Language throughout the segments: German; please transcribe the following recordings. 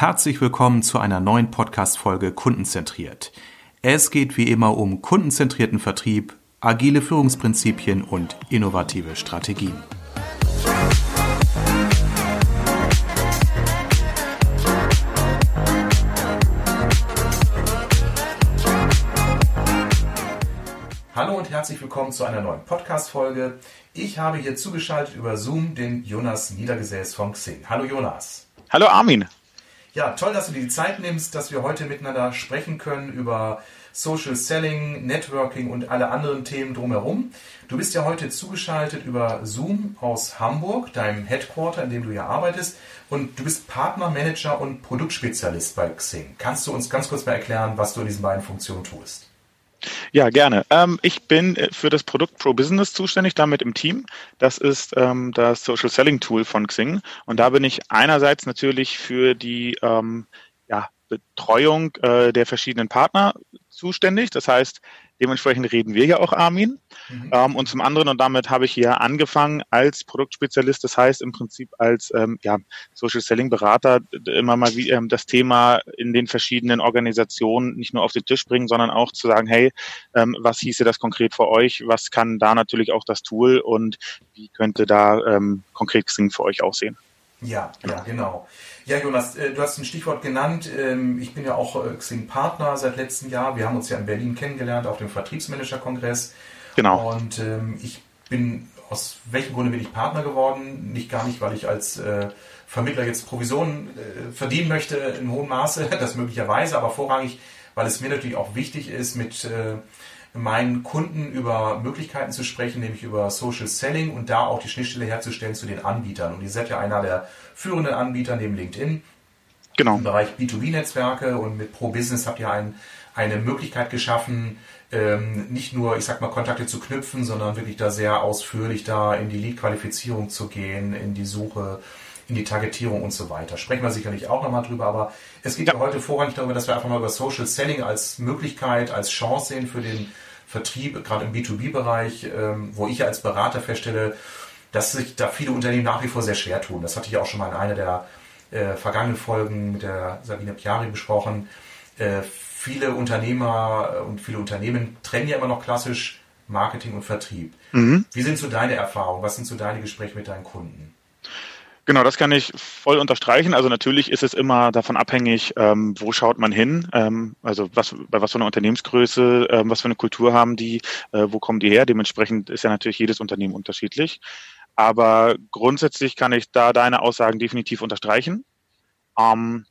Herzlich willkommen zu einer neuen Podcast-Folge Kundenzentriert. Es geht wie immer um kundenzentrierten Vertrieb, agile Führungsprinzipien und innovative Strategien. Hallo und herzlich willkommen zu einer neuen Podcast-Folge. Ich habe hier zugeschaltet über Zoom den Jonas Niedergesäß von Xing. Hallo Jonas. Hallo Armin. Ja, toll, dass du dir die Zeit nimmst, dass wir heute miteinander sprechen können über Social Selling, Networking und alle anderen Themen drumherum. Du bist ja heute zugeschaltet über Zoom aus Hamburg, deinem Headquarter, in dem du ja arbeitest. Und du bist Partner, Manager und Produktspezialist bei Xing. Kannst du uns ganz kurz mal erklären, was du in diesen beiden Funktionen tust? Ja, gerne. Ähm, ich bin äh, für das Produkt Pro Business zuständig, damit im Team. Das ist ähm, das Social Selling Tool von Xing. Und da bin ich einerseits natürlich für die ähm, ja, Betreuung äh, der verschiedenen Partner zuständig. Das heißt, Dementsprechend reden wir ja auch Armin. Mhm. Ähm, und zum anderen, und damit habe ich hier angefangen als Produktspezialist, das heißt im Prinzip als ähm, ja, Social Selling Berater immer mal wie, ähm, das Thema in den verschiedenen Organisationen nicht nur auf den Tisch bringen, sondern auch zu sagen, hey, ähm, was hieße das konkret für euch? Was kann da natürlich auch das Tool und wie könnte da ähm, konkret Xing für euch aussehen? Ja, ja, genau. Ja, Jonas, äh, du hast ein Stichwort genannt. Ähm, ich bin ja auch äh, Xing-Partner seit letztem Jahr. Wir haben uns ja in Berlin kennengelernt auf dem Vertriebsmanager-Kongress. Genau. Und ähm, ich bin, aus welchem Grunde bin ich Partner geworden? Nicht gar nicht, weil ich als äh, Vermittler jetzt Provisionen verdienen möchte in hohem Maße, das möglicherweise, aber vorrangig, weil es mir natürlich auch wichtig ist, mit meinen Kunden über Möglichkeiten zu sprechen, nämlich über Social Selling und da auch die Schnittstelle herzustellen zu den Anbietern. Und ihr seid ja einer der führenden Anbieter neben LinkedIn genau. im Bereich B2B-Netzwerke und mit Pro Business habt ihr ein, eine Möglichkeit geschaffen, ähm, nicht nur, ich sag mal, Kontakte zu knüpfen, sondern wirklich da sehr ausführlich da in die Lead-Qualifizierung zu gehen, in die Suche, in die Targetierung und so weiter. Sprechen wir sicherlich auch nochmal drüber, aber es geht ja. ja heute vorrangig darüber, dass wir einfach mal über Social Selling als Möglichkeit, als Chance sehen für den Vertrieb, gerade im B2B-Bereich, ähm, wo ich als Berater feststelle, dass sich da viele Unternehmen nach wie vor sehr schwer tun. Das hatte ich auch schon mal in einer der äh, vergangenen Folgen mit der Sabine Piari besprochen. Äh, viele Unternehmer und viele Unternehmen trennen ja immer noch klassisch Marketing und Vertrieb. Mhm. Wie sind so deine Erfahrungen? Was sind so deine Gespräche mit deinen Kunden? Genau, das kann ich voll unterstreichen. Also natürlich ist es immer davon abhängig, ähm, wo schaut man hin, ähm, also was, bei was für einer Unternehmensgröße, ähm, was für eine Kultur haben die, äh, wo kommen die her. Dementsprechend ist ja natürlich jedes Unternehmen unterschiedlich. Aber grundsätzlich kann ich da deine Aussagen definitiv unterstreichen. Ähm,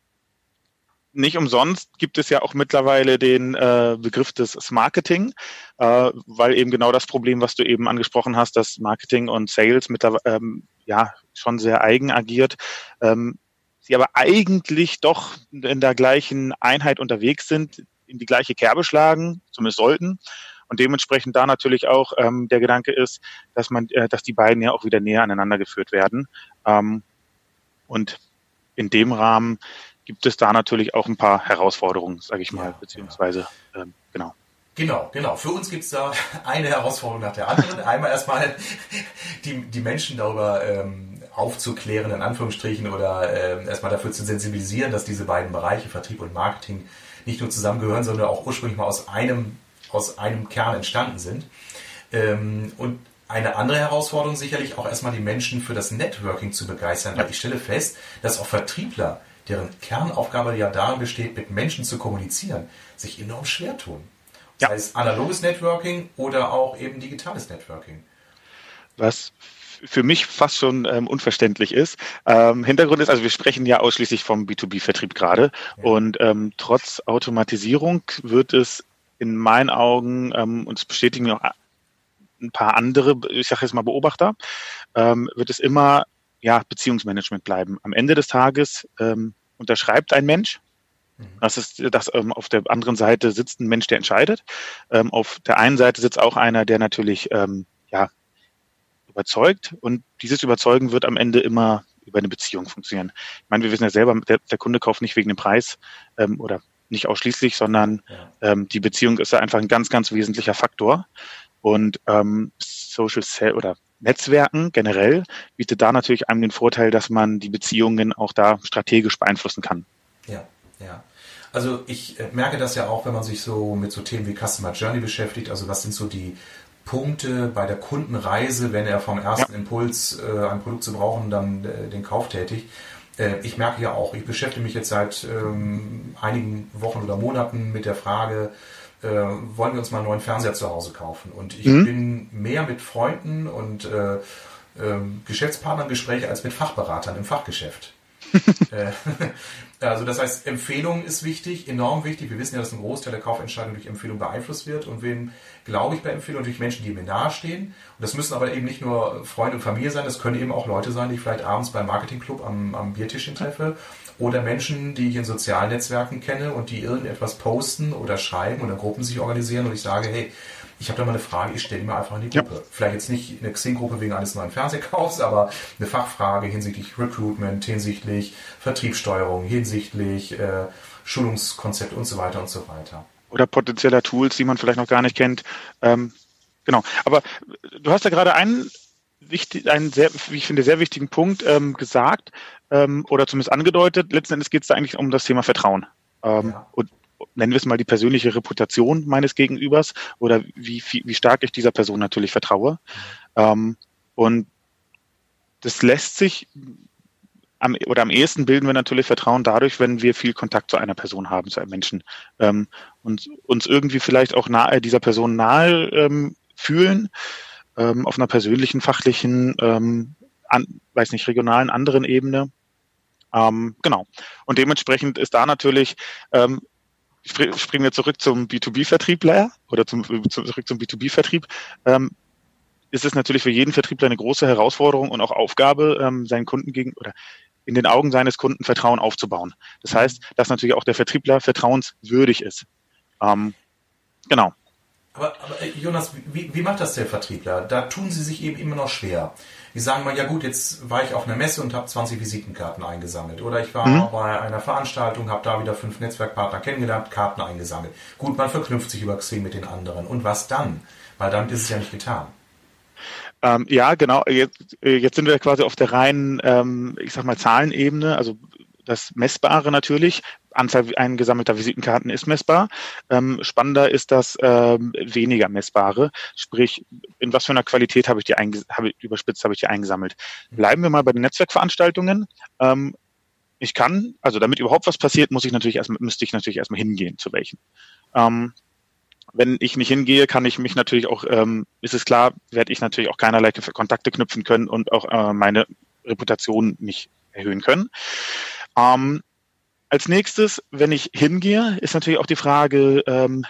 nicht umsonst gibt es ja auch mittlerweile den äh, Begriff des Marketing, äh, weil eben genau das Problem, was du eben angesprochen hast, dass Marketing und Sales mittlerweile ähm, ja schon sehr eigen agiert, ähm, sie aber eigentlich doch in der gleichen Einheit unterwegs sind, in die gleiche Kerbe schlagen, zumindest sollten. Und dementsprechend da natürlich auch ähm, der Gedanke ist, dass man, äh, dass die beiden ja auch wieder näher aneinander geführt werden. Ähm, und in dem Rahmen gibt es da natürlich auch ein paar Herausforderungen, sage ich mal, ja, beziehungsweise ähm, genau. Genau, genau. Für uns gibt es da eine Herausforderung nach der anderen. Einmal erstmal die, die Menschen darüber ähm, aufzuklären, in Anführungsstrichen, oder ähm, erstmal dafür zu sensibilisieren, dass diese beiden Bereiche, Vertrieb und Marketing, nicht nur zusammengehören, sondern auch ursprünglich mal aus einem, aus einem Kern entstanden sind. Ähm, und eine andere Herausforderung sicherlich auch erstmal die Menschen für das Networking zu begeistern, weil ich stelle fest, dass auch Vertriebler, deren Kernaufgabe ja darin besteht, mit Menschen zu kommunizieren, sich enorm schwer tun. Ja. Sei es analoges Networking oder auch eben digitales Networking. Was für mich fast schon ähm, unverständlich ist. Ähm, Hintergrund ist, also wir sprechen ja ausschließlich vom B2B-Vertrieb gerade ja. und ähm, trotz Automatisierung wird es in meinen Augen, ähm, und es bestätigen mir auch ein paar andere, ich sage jetzt mal Beobachter, ähm, wird es immer ja, Beziehungsmanagement bleiben. Am Ende des Tages ähm, unterschreibt ein Mensch Mhm. Das ist, dass ähm, auf der anderen Seite sitzt ein Mensch, der entscheidet. Ähm, auf der einen Seite sitzt auch einer, der natürlich ähm, ja, überzeugt. Und dieses Überzeugen wird am Ende immer über eine Beziehung funktionieren. Ich meine, wir wissen ja selber, der, der Kunde kauft nicht wegen dem Preis ähm, oder nicht ausschließlich, sondern ja. ähm, die Beziehung ist ja einfach ein ganz, ganz wesentlicher Faktor. Und ähm, Social Cell oder Netzwerken generell bietet da natürlich einem den Vorteil, dass man die Beziehungen auch da strategisch beeinflussen kann. Ja, ja. Also ich äh, merke das ja auch, wenn man sich so mit so Themen wie Customer Journey beschäftigt. Also was sind so die Punkte bei der Kundenreise, wenn er vom ersten ja. Impuls, äh, ein Produkt zu brauchen, dann äh, den Kauf tätigt. Äh, ich merke ja auch, ich beschäftige mich jetzt seit ähm, einigen Wochen oder Monaten mit der Frage, äh, wollen wir uns mal einen neuen Fernseher zu Hause kaufen? Und ich mhm. bin mehr mit Freunden und äh, ähm, Geschäftspartnern Gespräche als mit Fachberatern im Fachgeschäft. Äh, also das heißt, Empfehlung ist wichtig, enorm wichtig. Wir wissen ja, dass ein Großteil der Kaufentscheidung durch Empfehlung beeinflusst wird. Und wem glaube ich bei Empfehlung? Durch Menschen, die mir nahestehen. Und das müssen aber eben nicht nur Freunde und Familie sein, das können eben auch Leute sein, die ich vielleicht abends beim Marketingclub am, am Biertischchen treffe. Oder Menschen, die ich in sozialen Netzwerken kenne und die irgendetwas posten oder schreiben oder Gruppen sich organisieren und ich sage, hey, ich habe da mal eine Frage, ich stelle die mal einfach in die Gruppe. Ja. Vielleicht jetzt nicht eine Xing-Gruppe wegen eines neuen Fernsehkaufs, aber eine Fachfrage hinsichtlich Recruitment, hinsichtlich Vertriebssteuerung, hinsichtlich äh, Schulungskonzept und so weiter und so weiter. Oder potenzieller Tools, die man vielleicht noch gar nicht kennt. Ähm, genau. Aber du hast ja gerade einen wichtig, einen sehr, wie ich finde, sehr wichtigen Punkt ähm, gesagt ähm, oder zumindest angedeutet. Letzten Endes geht es da eigentlich um das Thema Vertrauen. Ähm, ja. Und nennen wir es mal die persönliche Reputation meines Gegenübers oder wie, wie, wie stark ich dieser Person natürlich vertraue. Mhm. Ähm, und das lässt sich am, oder am ehesten bilden wir natürlich Vertrauen dadurch, wenn wir viel Kontakt zu einer Person haben, zu einem Menschen ähm, und uns irgendwie vielleicht auch nahe dieser Person nahe ähm, fühlen ähm, auf einer persönlichen, fachlichen, ähm, an, weiß nicht, regionalen, anderen Ebene. Ähm, genau. Und dementsprechend ist da natürlich ähm, springen wir zurück zum B2B-Vertriebler oder zum, zurück zum B2B-Vertrieb, ähm, ist es natürlich für jeden Vertriebler eine große Herausforderung und auch Aufgabe, ähm, seinen Kunden gegen oder in den Augen seines Kunden Vertrauen aufzubauen. Das heißt, dass natürlich auch der Vertriebler vertrauenswürdig ist. Ähm, genau. Aber, aber äh, Jonas, wie, wie macht das der Vertriebler? Da tun sie sich eben immer noch schwer. Die sagen mal, ja gut, jetzt war ich auf einer Messe und habe 20 Visitenkarten eingesammelt. Oder ich war mhm. bei einer Veranstaltung, habe da wieder fünf Netzwerkpartner kennengelernt, Karten eingesammelt. Gut, man verknüpft sich über Xing mit den anderen. Und was dann? Weil damit ist es ja nicht getan. Ähm, ja, genau. Jetzt, äh, jetzt sind wir quasi auf der reinen, ähm, ich sag mal, Zahlenebene. Also das Messbare natürlich. Anzahl eingesammelter Visitenkarten ist messbar. Ähm, spannender ist das ähm, weniger messbare, sprich, in was für einer Qualität habe ich die ich, überspitzt habe ich die eingesammelt. Bleiben wir mal bei den Netzwerkveranstaltungen. Ähm, ich kann, also damit überhaupt was passiert, muss ich natürlich erstmal, müsste ich natürlich erstmal hingehen, zu welchen. Ähm, wenn ich nicht hingehe, kann ich mich natürlich auch, ähm, ist es klar, werde ich natürlich auch keinerlei Kontakte knüpfen können und auch äh, meine Reputation nicht erhöhen können. Ähm, als nächstes, wenn ich hingehe, ist natürlich auch die Frage, ähm,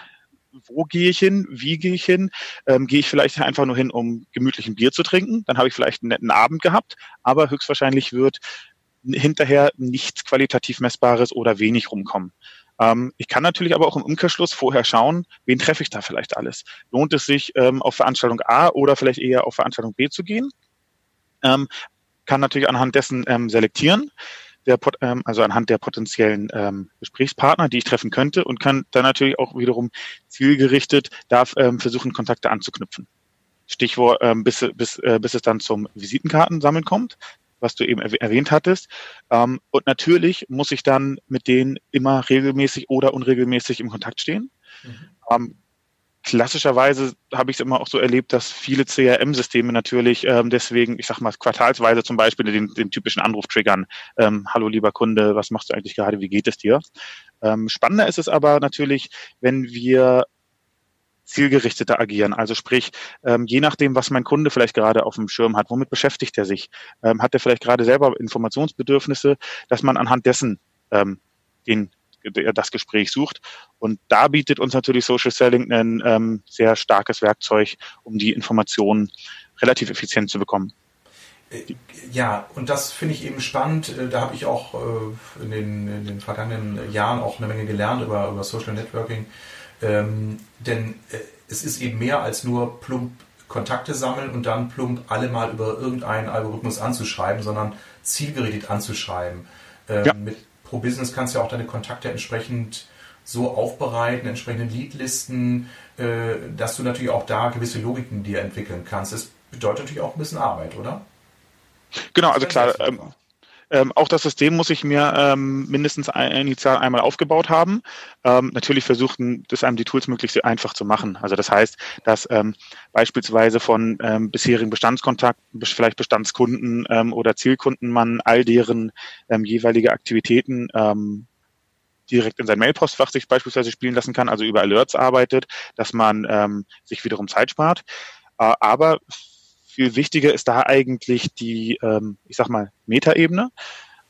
wo gehe ich hin, wie gehe ich hin? Ähm, gehe ich vielleicht einfach nur hin, um gemütlichen Bier zu trinken? Dann habe ich vielleicht einen netten Abend gehabt, aber höchstwahrscheinlich wird hinterher nichts qualitativ Messbares oder wenig rumkommen. Ähm, ich kann natürlich aber auch im Umkehrschluss vorher schauen, wen treffe ich da vielleicht alles. Lohnt es sich, ähm, auf Veranstaltung A oder vielleicht eher auf Veranstaltung B zu gehen? Ähm, kann natürlich anhand dessen ähm, selektieren der, ähm, also anhand der potenziellen ähm, Gesprächspartner, die ich treffen könnte und kann dann natürlich auch wiederum zielgerichtet darf ähm, versuchen, Kontakte anzuknüpfen. Stichwort, ähm, bis, bis, äh, bis es dann zum Visitenkartensammeln kommt, was du eben erwähnt hattest. Ähm, und natürlich muss ich dann mit denen immer regelmäßig oder unregelmäßig im Kontakt stehen. Mhm. Ähm, klassischerweise habe ich es immer auch so erlebt, dass viele CRM-Systeme natürlich ähm, deswegen, ich sag mal, quartalsweise zum Beispiel den, den typischen Anruf triggern. Ähm, Hallo lieber Kunde, was machst du eigentlich gerade? Wie geht es dir? Ähm, spannender ist es aber natürlich, wenn wir zielgerichteter agieren. Also sprich, ähm, je nachdem, was mein Kunde vielleicht gerade auf dem Schirm hat, womit beschäftigt er sich? Ähm, hat er vielleicht gerade selber Informationsbedürfnisse, dass man anhand dessen ähm, den das Gespräch sucht. Und da bietet uns natürlich Social Selling ein ähm, sehr starkes Werkzeug, um die Informationen relativ effizient zu bekommen. Äh, ja, und das finde ich eben spannend. Äh, da habe ich auch äh, in den, in den, vergangenen Jahren auch eine Menge gelernt über, über Social Networking. Ähm, denn es ist eben mehr als nur plump Kontakte sammeln und dann plump alle mal über irgendeinen Algorithmus anzuschreiben, sondern zielgerichtet anzuschreiben. Ähm, ja. Mit Pro Business kannst du ja auch deine Kontakte entsprechend so aufbereiten, entsprechende Leadlisten, äh, dass du natürlich auch da gewisse Logiken dir entwickeln kannst. Das bedeutet natürlich auch ein bisschen Arbeit, oder? Genau, also klar, ähm, ähm, auch das System muss ich mir ähm, mindestens ein, initial einmal aufgebaut haben. Ähm, natürlich versuchen, das einem die Tools möglichst einfach zu machen. Also das heißt, dass ähm, beispielsweise von ähm, bisherigen Bestandskontakten, vielleicht Bestandskunden ähm, oder Zielkunden man all deren ähm, jeweilige Aktivitäten ähm, direkt in sein Mailpostfach sich beispielsweise spielen lassen kann, also über Alerts arbeitet, dass man ähm, sich wiederum Zeit spart. Äh, aber viel wichtiger ist da eigentlich die, ähm, ich sag mal, Metaebene,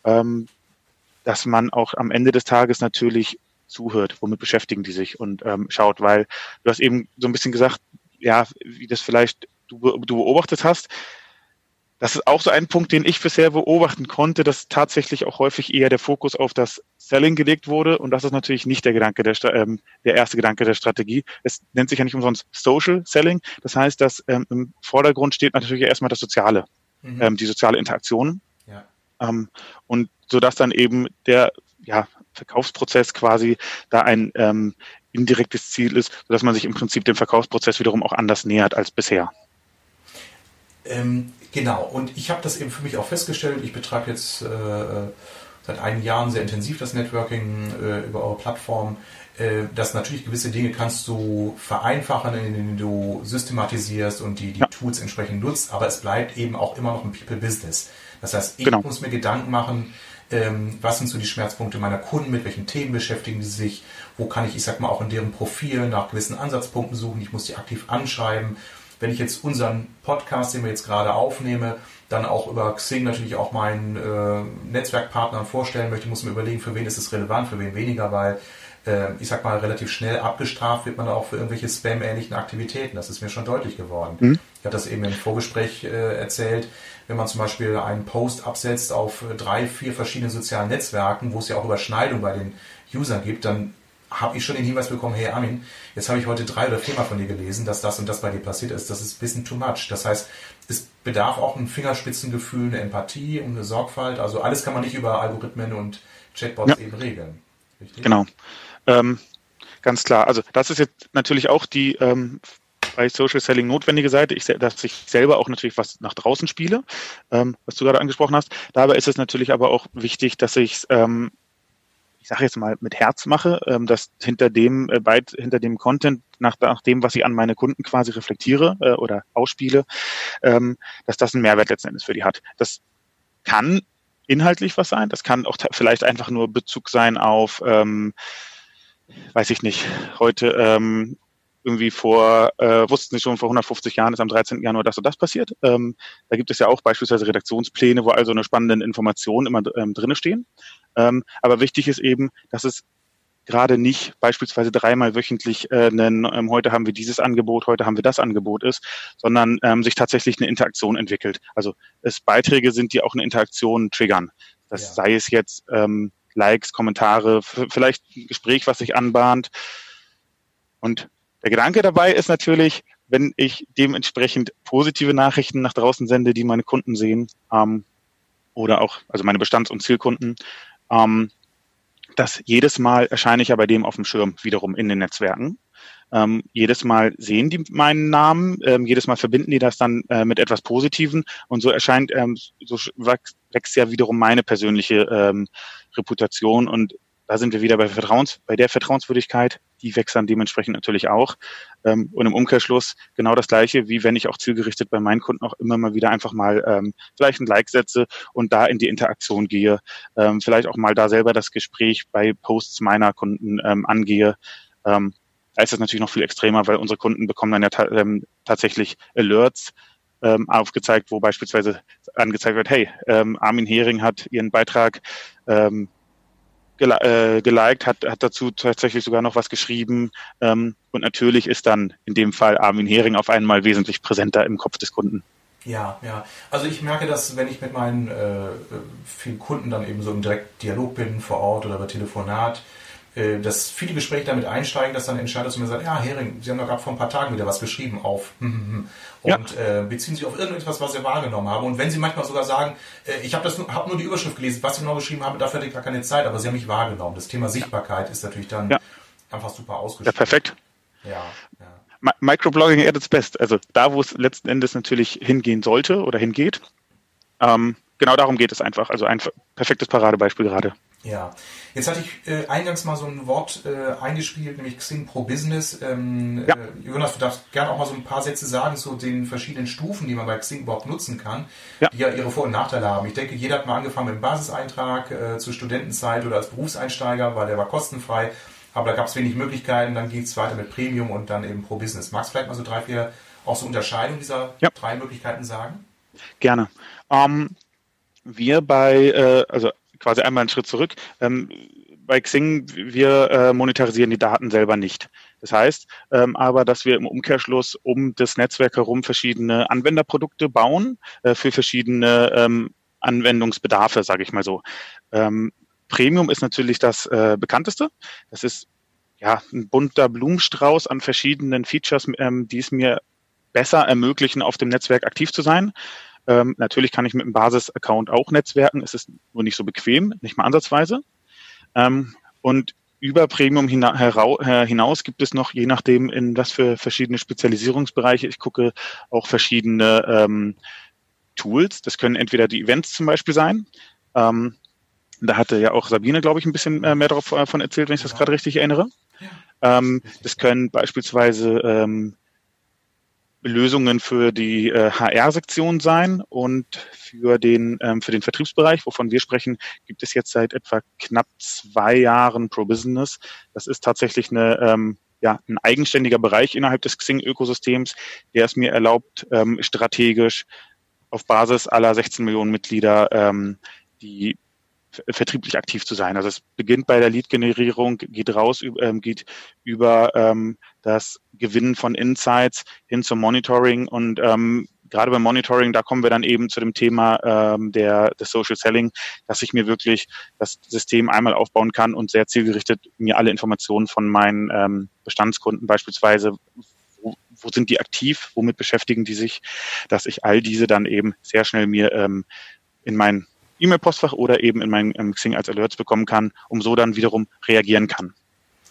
ähm, dass man auch am Ende des Tages natürlich zuhört, womit beschäftigen die sich und ähm, schaut, weil du hast eben so ein bisschen gesagt, ja, wie das vielleicht du, du beobachtet hast, das ist auch so ein Punkt, den ich bisher beobachten konnte, dass tatsächlich auch häufig eher der Fokus auf das Selling gelegt wurde. Und das ist natürlich nicht der Gedanke der, ähm, der erste Gedanke der Strategie. Es nennt sich ja nicht umsonst Social Selling. Das heißt, dass ähm, im Vordergrund steht natürlich erstmal das Soziale, mhm. ähm, die soziale Interaktion. Ja. Ähm, und so dass dann eben der ja, Verkaufsprozess quasi da ein ähm, indirektes Ziel ist, sodass man sich im Prinzip dem Verkaufsprozess wiederum auch anders nähert als bisher. Ähm, genau, und ich habe das eben für mich auch festgestellt. Ich betreibe jetzt äh, seit einigen Jahren sehr intensiv das Networking äh, über eure Plattform. Äh, dass natürlich gewisse Dinge kannst du vereinfachen, indem du systematisierst und die, die ja. Tools entsprechend nutzt, aber es bleibt eben auch immer noch ein People-Business. Das heißt, ich genau. muss mir Gedanken machen, ähm, was sind so die Schmerzpunkte meiner Kunden, mit welchen Themen beschäftigen sie sich, wo kann ich, ich sag mal, auch in deren Profil nach gewissen Ansatzpunkten suchen, ich muss die aktiv anschreiben wenn ich jetzt unseren Podcast, den wir jetzt gerade aufnehme, dann auch über Xing natürlich auch meinen äh, Netzwerkpartnern vorstellen möchte, muss man überlegen, für wen ist es relevant, für wen weniger, weil äh, ich sag mal, relativ schnell abgestraft wird man auch für irgendwelche Spam-ähnlichen Aktivitäten. Das ist mir schon deutlich geworden. Mhm. Ich hatte das eben im Vorgespräch äh, erzählt, wenn man zum Beispiel einen Post absetzt auf drei, vier verschiedenen sozialen Netzwerken, wo es ja auch Überschneidung bei den Usern gibt, dann habe ich schon den Hinweis bekommen, hey Armin, jetzt habe ich heute drei oder viermal von dir gelesen, dass das und das bei dir passiert ist. Das ist ein bisschen too much. Das heißt, es bedarf auch ein Fingerspitzengefühl, eine Empathie und eine Sorgfalt. Also alles kann man nicht über Algorithmen und Chatbots ja. eben regeln. Richtig? Genau. Ähm, ganz klar. Also das ist jetzt natürlich auch die ähm, bei Social Selling notwendige Seite, ich, dass ich selber auch natürlich was nach draußen spiele, ähm, was du gerade angesprochen hast. Dabei ist es natürlich aber auch wichtig, dass ich ähm, ich sage jetzt mal, mit Herz mache, ähm, dass hinter dem, äh, weit hinter dem Content, nach, nach dem, was ich an meine Kunden quasi reflektiere äh, oder ausspiele, ähm, dass das einen Mehrwert letzten Endes für die hat. Das kann inhaltlich was sein, das kann auch vielleicht einfach nur Bezug sein auf, ähm, weiß ich nicht, heute ähm, irgendwie vor, äh, wussten sie schon, vor 150 Jahren ist am 13. Januar das und das passiert. Ähm, da gibt es ja auch beispielsweise Redaktionspläne, wo also eine spannende Informationen immer ähm, drinne stehen. Ähm, aber wichtig ist eben, dass es gerade nicht beispielsweise dreimal wöchentlich äh, einen, ähm, heute haben wir dieses Angebot, heute haben wir das Angebot ist, sondern ähm, sich tatsächlich eine Interaktion entwickelt. Also es Beiträge sind, die auch eine Interaktion triggern. Das ja. sei es jetzt ähm, Likes, Kommentare, vielleicht ein Gespräch, was sich anbahnt. Und der Gedanke dabei ist natürlich, wenn ich dementsprechend positive Nachrichten nach draußen sende, die meine Kunden sehen, ähm, oder auch, also meine Bestands- und Zielkunden, ähm, dass jedes Mal erscheine ich ja bei dem auf dem Schirm wiederum in den Netzwerken. Ähm, jedes Mal sehen die meinen Namen, ähm, jedes Mal verbinden die das dann äh, mit etwas Positiven und so erscheint, ähm, so wächst, ja wiederum meine persönliche ähm, Reputation und da sind wir wieder bei Vertrauens, bei der Vertrauenswürdigkeit, die wächst dann dementsprechend natürlich auch. Ähm, und im Umkehrschluss genau das Gleiche, wie wenn ich auch zielgerichtet bei meinen Kunden auch immer mal wieder einfach mal ähm, vielleicht ein Like setze und da in die Interaktion gehe, ähm, vielleicht auch mal da selber das Gespräch bei Posts meiner Kunden ähm, angehe. Ähm, da ist es natürlich noch viel extremer, weil unsere Kunden bekommen dann ja ta ähm, tatsächlich Alerts, ähm, aufgezeigt, wo beispielsweise angezeigt wird, hey, ähm, Armin Hering hat ihren Beitrag ähm, äh, geliked, hat, hat dazu tatsächlich sogar noch was geschrieben. Ähm, und natürlich ist dann in dem Fall Armin Hering auf einmal wesentlich präsenter im Kopf des Kunden. Ja, ja. Also ich merke das, wenn ich mit meinen äh, vielen Kunden dann eben so im direkten Dialog bin, vor Ort oder über Telefonat, äh, dass viele Gespräche damit einsteigen, dass dann Entscheider zu mir sagt, ja, Hering, Sie haben doch gerade vor ein paar Tagen wieder was geschrieben auf hm, hm, hm. und ja. äh, beziehen sich auf irgendetwas, was Sie wahrgenommen haben. Und wenn Sie manchmal sogar sagen, äh, ich habe das nur, hab nur die Überschrift gelesen, was Sie genau geschrieben haben, dafür hatte ich gar keine Zeit, aber Sie haben mich wahrgenommen. Das Thema Sichtbarkeit ist natürlich dann ja. einfach super ausgeschrieben. Ja, perfekt. Ja, ja. Microblogging at its best. Also da, wo es letzten Endes natürlich hingehen sollte oder hingeht. Ähm, genau darum geht es einfach. Also ein perfektes Paradebeispiel gerade. Ja, jetzt hatte ich äh, eingangs mal so ein Wort äh, eingespielt, nämlich Xing Pro Business. Ähm, ja. äh, Jonas, du darfst gerne auch mal so ein paar Sätze sagen zu den verschiedenen Stufen, die man bei Xing überhaupt nutzen kann, ja. die ja ihre Vor- und Nachteile haben. Ich denke, jeder hat mal angefangen mit einem Basiseintrag äh, zur Studentenzeit oder als Berufseinsteiger, weil der war kostenfrei, aber da gab es wenig Möglichkeiten. Dann ging es weiter mit Premium und dann eben Pro Business. Magst du vielleicht mal so drei, vier auch so Unterscheidungen dieser ja. drei Möglichkeiten sagen? Gerne. Ähm, wir bei, äh, also quasi einmal einen Schritt zurück. Ähm, bei Xing, wir äh, monetarisieren die Daten selber nicht. Das heißt ähm, aber, dass wir im Umkehrschluss um das Netzwerk herum verschiedene Anwenderprodukte bauen äh, für verschiedene ähm, Anwendungsbedarfe, sage ich mal so. Ähm, Premium ist natürlich das äh, bekannteste. Das ist ja ein bunter Blumenstrauß an verschiedenen Features, ähm, die es mir besser ermöglichen, auf dem Netzwerk aktiv zu sein. Ähm, natürlich kann ich mit einem Basis-Account auch netzwerken, es ist nur nicht so bequem, nicht mal ansatzweise. Ähm, und über Premium hina hinaus gibt es noch, je nachdem, in was für verschiedene Spezialisierungsbereiche, ich gucke auch verschiedene ähm, Tools. Das können entweder die Events zum Beispiel sein. Ähm, da hatte ja auch Sabine, glaube ich, ein bisschen äh, mehr davon erzählt, wenn ich das gerade richtig erinnere. Ähm, das können beispielsweise ähm, Lösungen für die äh, HR-Sektion sein und für den, ähm, für den Vertriebsbereich, wovon wir sprechen, gibt es jetzt seit etwa knapp zwei Jahren Pro Business. Das ist tatsächlich eine, ähm, ja, ein eigenständiger Bereich innerhalb des Xing-Ökosystems, der es mir erlaubt, ähm, strategisch auf Basis aller 16 Millionen Mitglieder die vertrieblich aktiv zu sein. Also es beginnt bei der Lead-Generierung, geht raus, ähm, geht über ähm, das Gewinnen von Insights hin zum Monitoring und ähm, gerade beim Monitoring, da kommen wir dann eben zu dem Thema ähm, der, des Social Selling, dass ich mir wirklich das System einmal aufbauen kann und sehr zielgerichtet mir alle Informationen von meinen ähm, Bestandskunden beispielsweise, wo, sind die aktiv, womit beschäftigen die sich, dass ich all diese dann eben sehr schnell mir ähm, in mein E-Mail-Postfach oder eben in meinem ähm, Xing als Alerts bekommen kann, um so dann wiederum reagieren kann.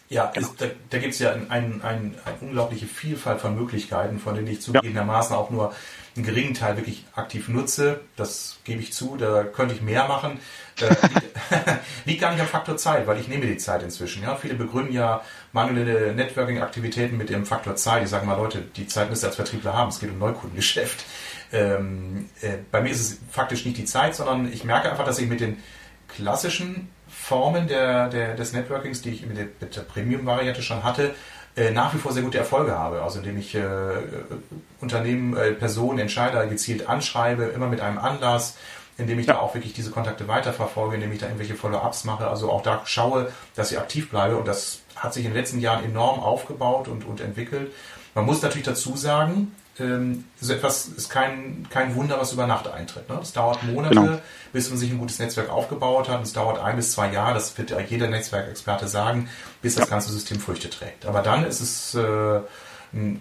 Ja, genau. ist, da, da gibt es ja eine ein, ein, unglaubliche Vielfalt von Möglichkeiten, von denen ich zugegebenermaßen auch nur einen geringen Teil wirklich aktiv nutze. Das gebe ich zu, da könnte ich mehr machen. Äh, liegt, liegt gar nicht am Faktor Zeit, weil ich nehme die Zeit inzwischen. Ja, viele begründen ja mangelnde Networking-Aktivitäten mit dem Faktor Zeit. Ich sage mal, Leute, die Zeit müsst ihr als Vertriebler haben. Es geht um Neukundengeschäft. Ähm, äh, bei mir ist es faktisch nicht die Zeit, sondern ich merke einfach, dass ich mit den klassischen Formen der, der, des Networkings, die ich mit der, der Premium-Variante schon hatte, äh, nach wie vor sehr gute Erfolge habe. Also indem ich äh, Unternehmen, äh, Personen, Entscheider gezielt anschreibe, immer mit einem Anlass, indem ich ja. da auch wirklich diese Kontakte weiterverfolge, indem ich da irgendwelche Follow-ups mache, also auch da schaue, dass ich aktiv bleibe und das hat sich in den letzten Jahren enorm aufgebaut und, und entwickelt. Man muss natürlich dazu sagen, ähm, so etwas ist kein, kein Wunder, was über Nacht eintritt. Ne? Das dauert Monate, genau. bis man sich ein gutes Netzwerk aufgebaut hat. Es dauert ein bis zwei Jahre, das wird jeder Netzwerkexperte sagen, bis das ganze System Früchte trägt. Aber dann ist es, äh,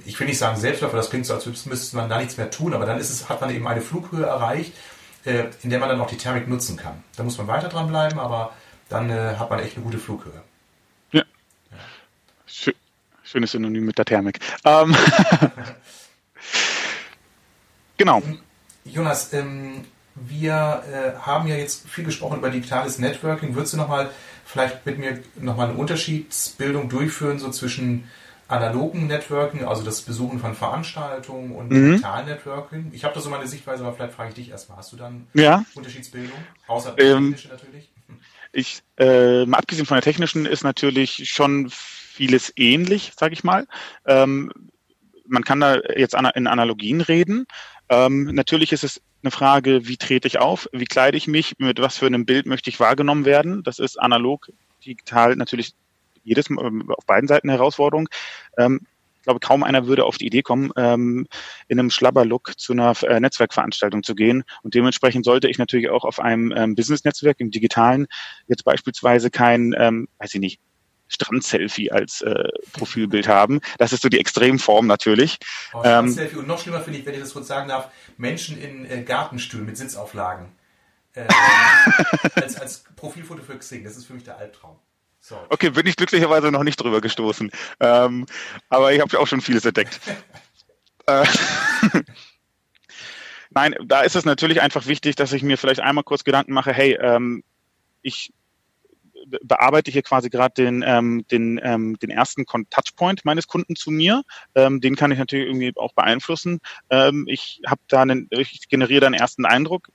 ich will nicht sagen Selbstläufer, das klingt so, als müsste man da nichts mehr tun, aber dann ist es, hat man eben eine Flughöhe erreicht, äh, in der man dann auch die Thermik nutzen kann. Da muss man weiter dran bleiben, aber dann äh, hat man echt eine gute Flughöhe. Ja. ja. Schönes Synonym mit der Thermik. Ähm Genau. Jonas, ähm, wir äh, haben ja jetzt viel gesprochen über digitales Networking. Würdest du nochmal vielleicht mit mir nochmal eine Unterschiedsbildung durchführen, so zwischen analogen Networking, also das Besuchen von Veranstaltungen und mhm. digitalen Networking? Ich habe da so meine Sichtweise, aber vielleicht frage ich dich erstmal. Hast du dann ja. Unterschiedsbildung? Außer ähm, technische natürlich. Ich, äh, abgesehen von der technischen ist natürlich schon vieles ähnlich, sage ich mal. Ähm, man kann da jetzt in Analogien reden. Ähm, natürlich ist es eine Frage, wie trete ich auf, wie kleide ich mich, mit was für einem Bild möchte ich wahrgenommen werden. Das ist analog, digital natürlich jedes ähm, auf beiden Seiten eine Herausforderung. Ähm, ich glaube, kaum einer würde auf die Idee kommen, ähm, in einem Schlabberlook zu einer äh, Netzwerkveranstaltung zu gehen. Und dementsprechend sollte ich natürlich auch auf einem ähm, Business-Netzwerk im Digitalen jetzt beispielsweise kein, ähm, weiß ich nicht, Strandselfie als äh, Profilbild haben. Das ist so die Extremform natürlich. Oh, Strandselfie ähm, und noch schlimmer finde ich, wenn ich das kurz sagen darf, Menschen in äh, Gartenstühlen mit Sitzauflagen. Äh, als, als Profilfoto für Xing. Das ist für mich der Albtraum. Sorry. Okay, bin ich glücklicherweise noch nicht drüber gestoßen. Ähm, aber ich habe ja auch schon vieles entdeckt. äh, Nein, da ist es natürlich einfach wichtig, dass ich mir vielleicht einmal kurz Gedanken mache, hey, ähm, ich bearbeite hier quasi gerade den, ähm, den, ähm, den ersten Touchpoint meines Kunden zu mir. Ähm, den kann ich natürlich irgendwie auch beeinflussen. Ähm, ich habe da einen, ich generiere da einen ersten Eindruck.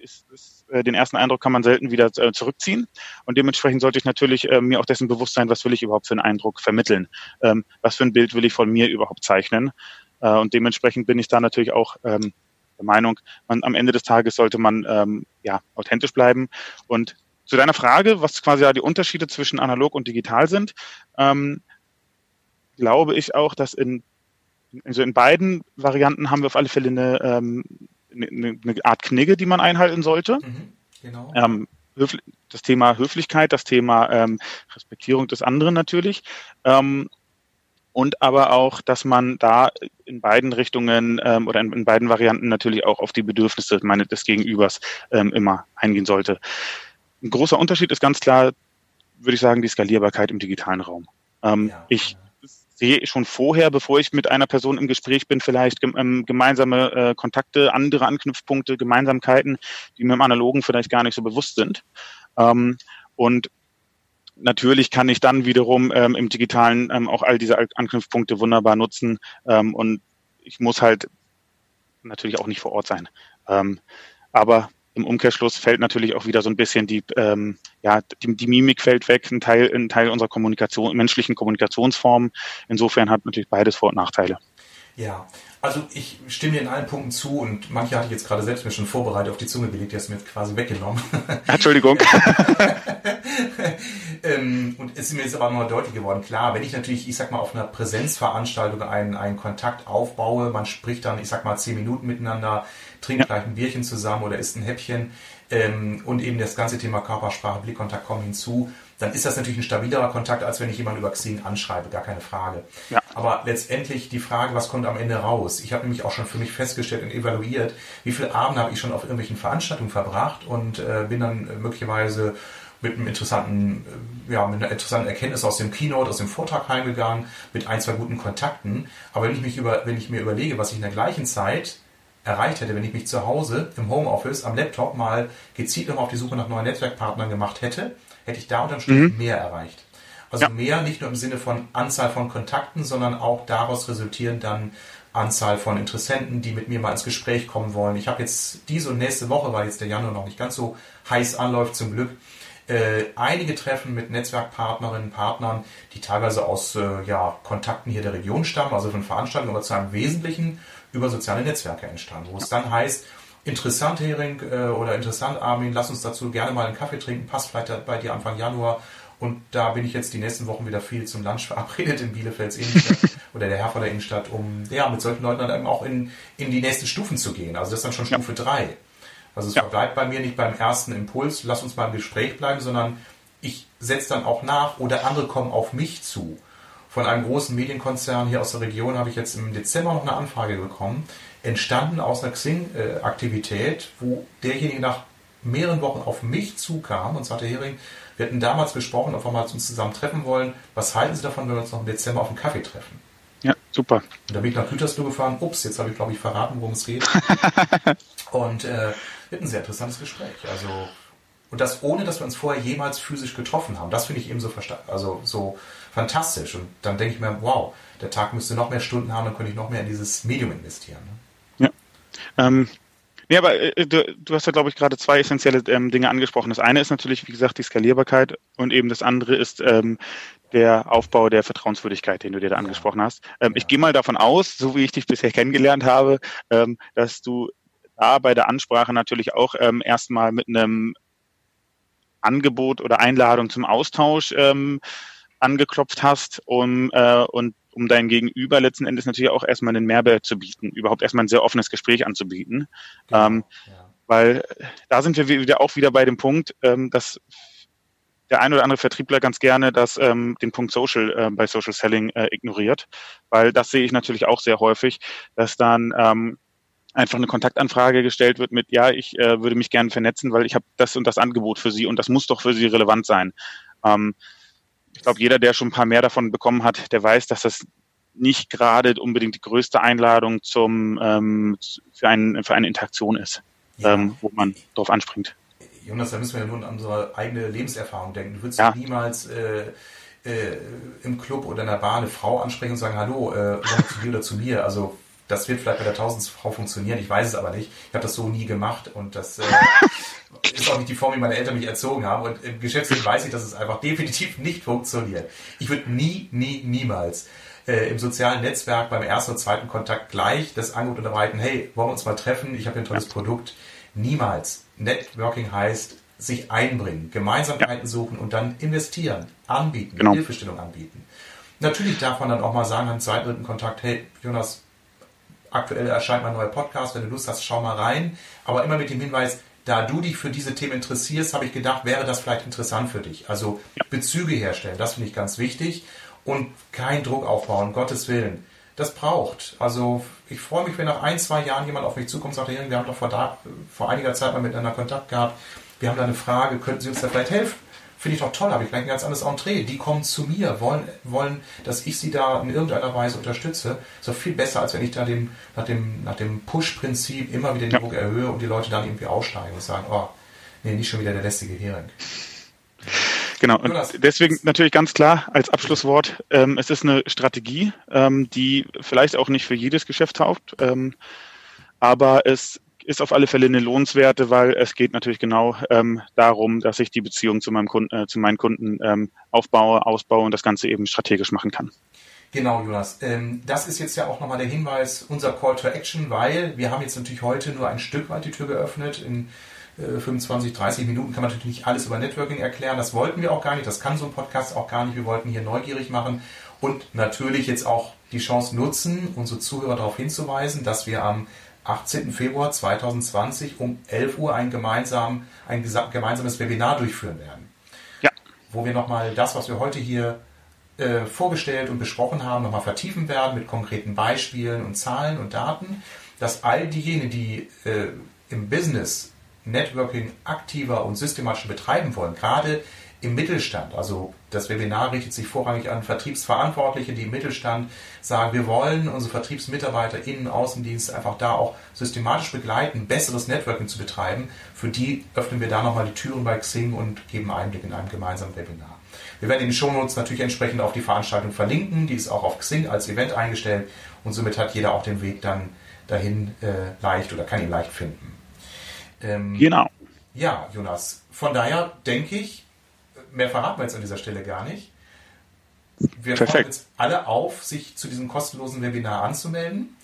Ist, ist, äh, den ersten Eindruck kann man selten wieder äh, zurückziehen. Und dementsprechend sollte ich natürlich äh, mir auch dessen bewusst sein, was will ich überhaupt für einen Eindruck vermitteln? Ähm, was für ein Bild will ich von mir überhaupt zeichnen? Äh, und dementsprechend bin ich da natürlich auch ähm, der Meinung, man, am Ende des Tages sollte man ähm, ja authentisch bleiben und zu deiner Frage, was quasi ja die Unterschiede zwischen analog und digital sind, ähm, glaube ich auch, dass in, also in beiden Varianten haben wir auf alle Fälle eine, ähm, eine, eine Art Knigge, die man einhalten sollte. Mhm, genau. Ähm, das Thema Höflichkeit, das Thema ähm, Respektierung des anderen natürlich. Ähm, und aber auch, dass man da in beiden Richtungen ähm, oder in, in, beiden Varianten natürlich auch auf die Bedürfnisse meine, des Gegenübers ähm, immer eingehen sollte. Ein großer Unterschied ist ganz klar, würde ich sagen, die Skalierbarkeit im digitalen Raum. Ähm, ja, ich sehe schon vorher, bevor ich mit einer Person im Gespräch bin, vielleicht ähm, gemeinsame äh, Kontakte, andere Anknüpfpunkte, Gemeinsamkeiten, die mir im Analogen vielleicht gar nicht so bewusst sind. Ähm, und natürlich kann ich dann wiederum ähm, im digitalen ähm, auch all diese Anknüpfpunkte wunderbar nutzen ähm, und ich muss halt natürlich auch nicht vor Ort sein. Ähm, aber im Umkehrschluss fällt natürlich auch wieder so ein bisschen die, ähm, ja, die, die Mimik fällt weg, ein Teil, ein Teil unserer Kommunikation, menschlichen Kommunikationsform. Insofern hat natürlich beides Vor- und Nachteile. Ja, also ich stimme dir in allen Punkten zu und manche hatte ich jetzt gerade selbst mir schon vorbereitet auf die Zunge gelegt, die hast du mir jetzt quasi weggenommen. Entschuldigung. ähm, und es ist mir jetzt aber nochmal deutlich geworden, klar, wenn ich natürlich, ich sag mal, auf einer Präsenzveranstaltung einen, einen Kontakt aufbaue, man spricht dann, ich sag mal, zehn Minuten miteinander, trinkt ja. gleich ein Bierchen zusammen oder isst ein Häppchen ähm, und eben das ganze Thema Körpersprache, Blickkontakt kommen hinzu, dann ist das natürlich ein stabilerer Kontakt, als wenn ich jemanden über Xing anschreibe, gar keine Frage. Ja. Aber letztendlich die Frage, was kommt am Ende raus? Ich habe nämlich auch schon für mich festgestellt und evaluiert, wie viele Abende habe ich schon auf irgendwelchen Veranstaltungen verbracht und äh, bin dann möglicherweise mit einem interessanten, äh, ja, mit einer interessanten Erkenntnis aus dem Keynote, aus dem Vortrag heimgegangen, mit ein, zwei guten Kontakten. Aber wenn ich mich über, wenn ich mir überlege, was ich in der gleichen Zeit erreicht hätte, wenn ich mich zu Hause im Homeoffice am Laptop mal gezielt noch auf die Suche nach neuen Netzwerkpartnern gemacht hätte, hätte ich da unterm Strich mhm. mehr erreicht. Also ja. mehr nicht nur im Sinne von Anzahl von Kontakten, sondern auch daraus resultierend dann Anzahl von Interessenten, die mit mir mal ins Gespräch kommen wollen. Ich habe jetzt diese und nächste Woche, weil jetzt der Januar noch nicht ganz so heiß anläuft zum Glück, äh, einige Treffen mit Netzwerkpartnerinnen, Partnern, die teilweise aus äh, ja, Kontakten hier der Region stammen, also von Veranstaltungen, aber zu einem Wesentlichen über soziale Netzwerke entstanden, wo es dann heißt, interessant Hering äh, oder interessant Armin, lass uns dazu gerne mal einen Kaffee trinken, passt vielleicht bei dir Anfang Januar. Und da bin ich jetzt die nächsten Wochen wieder viel zum Lunch verabredet in Bielefelds Innenstadt oder der Herr der Innenstadt, um ja mit solchen Leuten dann eben auch in, in die nächsten Stufen zu gehen. Also das ist dann schon Stufe 3. Ja. Also es ja. bleibt bei mir nicht beim ersten Impuls, lass uns mal im Gespräch bleiben, sondern ich setze dann auch nach oder andere kommen auf mich zu. Von einem großen Medienkonzern hier aus der Region habe ich jetzt im Dezember noch eine Anfrage bekommen, entstanden aus einer Xing-Aktivität, wo derjenige nach mehreren Wochen auf mich zukam und sagte, Hering, wir hatten damals besprochen, ob wir mal uns zusammen treffen wollen. Was halten Sie davon, wenn wir uns noch im Dezember auf einen Kaffee treffen? Ja, super. Und da bin ich nach Gütersloh gefahren. Ups, jetzt habe ich, glaube ich, verraten, worum es geht. und äh, ein sehr interessantes Gespräch. Also, und das ohne, dass wir uns vorher jemals physisch getroffen haben. Das finde ich eben so, also so fantastisch. Und dann denke ich mir, wow, der Tag müsste noch mehr Stunden haben, dann könnte ich noch mehr in dieses Medium investieren. Ne? Ähm, Nee, aber äh, du, du hast ja, glaube ich, gerade zwei essentielle ähm, Dinge angesprochen. Das eine ist natürlich, wie gesagt, die Skalierbarkeit und eben das andere ist ähm, der Aufbau der Vertrauenswürdigkeit, den du dir da angesprochen hast. Ähm, ja. Ich gehe mal davon aus, so wie ich dich bisher kennengelernt habe, ähm, dass du da bei der Ansprache natürlich auch ähm, erstmal mit einem Angebot oder Einladung zum Austausch ähm, angeklopft hast um, äh, und um dein Gegenüber letzten Endes natürlich auch erstmal einen Mehrwert zu bieten, überhaupt erstmal ein sehr offenes Gespräch anzubieten. Genau, ähm, ja. Weil da sind wir wieder auch wieder bei dem Punkt, ähm, dass der ein oder andere Vertriebler ganz gerne das, ähm, den Punkt Social äh, bei Social Selling äh, ignoriert, weil das sehe ich natürlich auch sehr häufig, dass dann ähm, einfach eine Kontaktanfrage gestellt wird mit, ja, ich äh, würde mich gerne vernetzen, weil ich habe das und das Angebot für Sie und das muss doch für Sie relevant sein. Ähm, ich glaube, jeder, der schon ein paar mehr davon bekommen hat, der weiß, dass das nicht gerade unbedingt die größte Einladung zum ähm, für, ein, für eine Interaktion ist, ja. ähm, wo man darauf anspringt. Jonas, da müssen wir ja nur an unsere eigene Lebenserfahrung denken. Du würdest ja. niemals äh, äh, im Club oder in der Bar eine Frau ansprechen und sagen, hallo, äh, zu dir oder zu mir. Also das wird vielleicht bei der Tausendfrau funktionieren, ich weiß es aber nicht. Ich habe das so nie gemacht und das äh, ist auch nicht die Form, wie meine Eltern mich erzogen haben. Und im Geschäftsleben weiß ich, dass es einfach definitiv nicht funktioniert. Ich würde nie, nie, niemals äh, im sozialen Netzwerk beim ersten oder zweiten Kontakt gleich das Angebot unterbreiten, hey, wollen wir uns mal treffen, ich habe ein tolles Produkt. Niemals. Networking heißt, sich einbringen, Gemeinsamkeiten ja. suchen und dann investieren, anbieten, genau. Hilfestellung anbieten. Natürlich darf man dann auch mal sagen, am zweiten, dritten Kontakt, hey, Jonas, aktuell erscheint mein neuer Podcast, wenn du Lust hast, schau mal rein. Aber immer mit dem Hinweis, da du dich für diese Themen interessierst, habe ich gedacht, wäre das vielleicht interessant für dich. Also ja. Bezüge herstellen, das finde ich ganz wichtig. Und kein Druck aufbauen, Gottes Willen. Das braucht. Also ich freue mich, wenn nach ein, zwei Jahren jemand auf mich zukommt und sagt, wir haben doch vor, da, vor einiger Zeit mal miteinander Kontakt gehabt wir haben da eine Frage, könnten Sie uns da vielleicht helfen? Finde ich doch toll, habe ich vielleicht ein ganz anderes Entree. Die kommen zu mir, wollen, wollen, dass ich sie da in irgendeiner Weise unterstütze. Ist doch viel besser, als wenn ich da dem, nach dem, nach dem Push-Prinzip immer wieder den Druck erhöhe und die Leute dann irgendwie aussteigen und sagen, oh, nee, nicht schon wieder der lästige Hering. Genau, und deswegen natürlich ganz klar als Abschlusswort, ähm, es ist eine Strategie, ähm, die vielleicht auch nicht für jedes Geschäft taugt, ähm, aber es ist auf alle Fälle eine lohnenswerte, weil es geht natürlich genau ähm, darum, dass ich die Beziehung zu meinem Kunden, äh, zu meinen Kunden ähm, aufbaue, ausbaue und das Ganze eben strategisch machen kann. Genau, Jonas. Ähm, das ist jetzt ja auch nochmal der Hinweis, unser Call to Action, weil wir haben jetzt natürlich heute nur ein Stück weit die Tür geöffnet. In äh, 25, 30 Minuten kann man natürlich nicht alles über Networking erklären. Das wollten wir auch gar nicht. Das kann so ein Podcast auch gar nicht. Wir wollten hier neugierig machen und natürlich jetzt auch die Chance nutzen, unsere Zuhörer darauf hinzuweisen, dass wir am 18. Februar 2020 um 11 Uhr ein, gemeinsam, ein gemeinsames Webinar durchführen werden. Ja. Wo wir nochmal das, was wir heute hier äh, vorgestellt und besprochen haben, nochmal vertiefen werden mit konkreten Beispielen und Zahlen und Daten, dass all diejenigen, die äh, im Business Networking aktiver und systematischer betreiben wollen, gerade im Mittelstand, also das Webinar richtet sich vorrangig an Vertriebsverantwortliche, die im Mittelstand sagen, wir wollen unsere Vertriebsmitarbeiter, Innen-, Außendienst einfach da auch systematisch begleiten, besseres Networking zu betreiben. Für die öffnen wir da nochmal die Türen bei Xing und geben Einblick in einem gemeinsamen Webinar. Wir werden in den Shownotes natürlich entsprechend auf die Veranstaltung verlinken, die ist auch auf Xing als Event eingestellt und somit hat jeder auch den Weg dann dahin äh, leicht oder kann ihn leicht finden. Ähm, genau. Ja, Jonas, von daher denke ich, mehr verraten wir jetzt an dieser Stelle gar nicht. Wir fordern jetzt alle auf, sich zu diesem kostenlosen Webinar anzumelden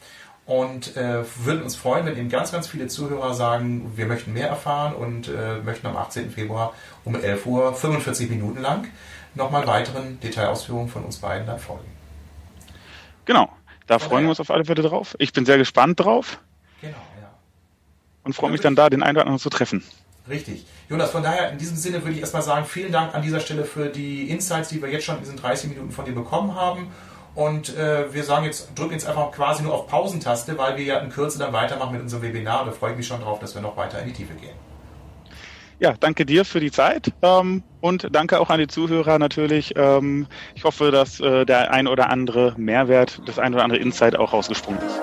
und äh, würden uns freuen, wenn Ihnen ganz, ganz viele Zuhörer sagen, wir möchten mehr erfahren und äh, möchten am 18. Februar um 11 Uhr 45 Minuten lang nochmal weiteren Detailausführungen von uns beiden dann folgen. Genau, da okay. freuen wir uns auf alle Fälle drauf. Ich bin sehr gespannt drauf. Genau, ja. Und freue mich dann da, den einen oder anderen zu treffen. Richtig. Jonas, von daher in diesem Sinne würde ich erstmal sagen, vielen Dank an dieser Stelle für die Insights, die wir jetzt schon in diesen 30 Minuten von dir bekommen haben. Und äh, wir sagen jetzt, drücken jetzt einfach quasi nur auf Pausentaste, weil wir ja in Kürze dann weitermachen mit unserem Webinar. Da freue ich mich schon drauf, dass wir noch weiter in die Tiefe gehen. Ja, danke dir für die Zeit ähm, und danke auch an die Zuhörer natürlich. Ähm, ich hoffe, dass äh, der ein oder andere Mehrwert, das ein oder andere Insight auch rausgesprungen ist.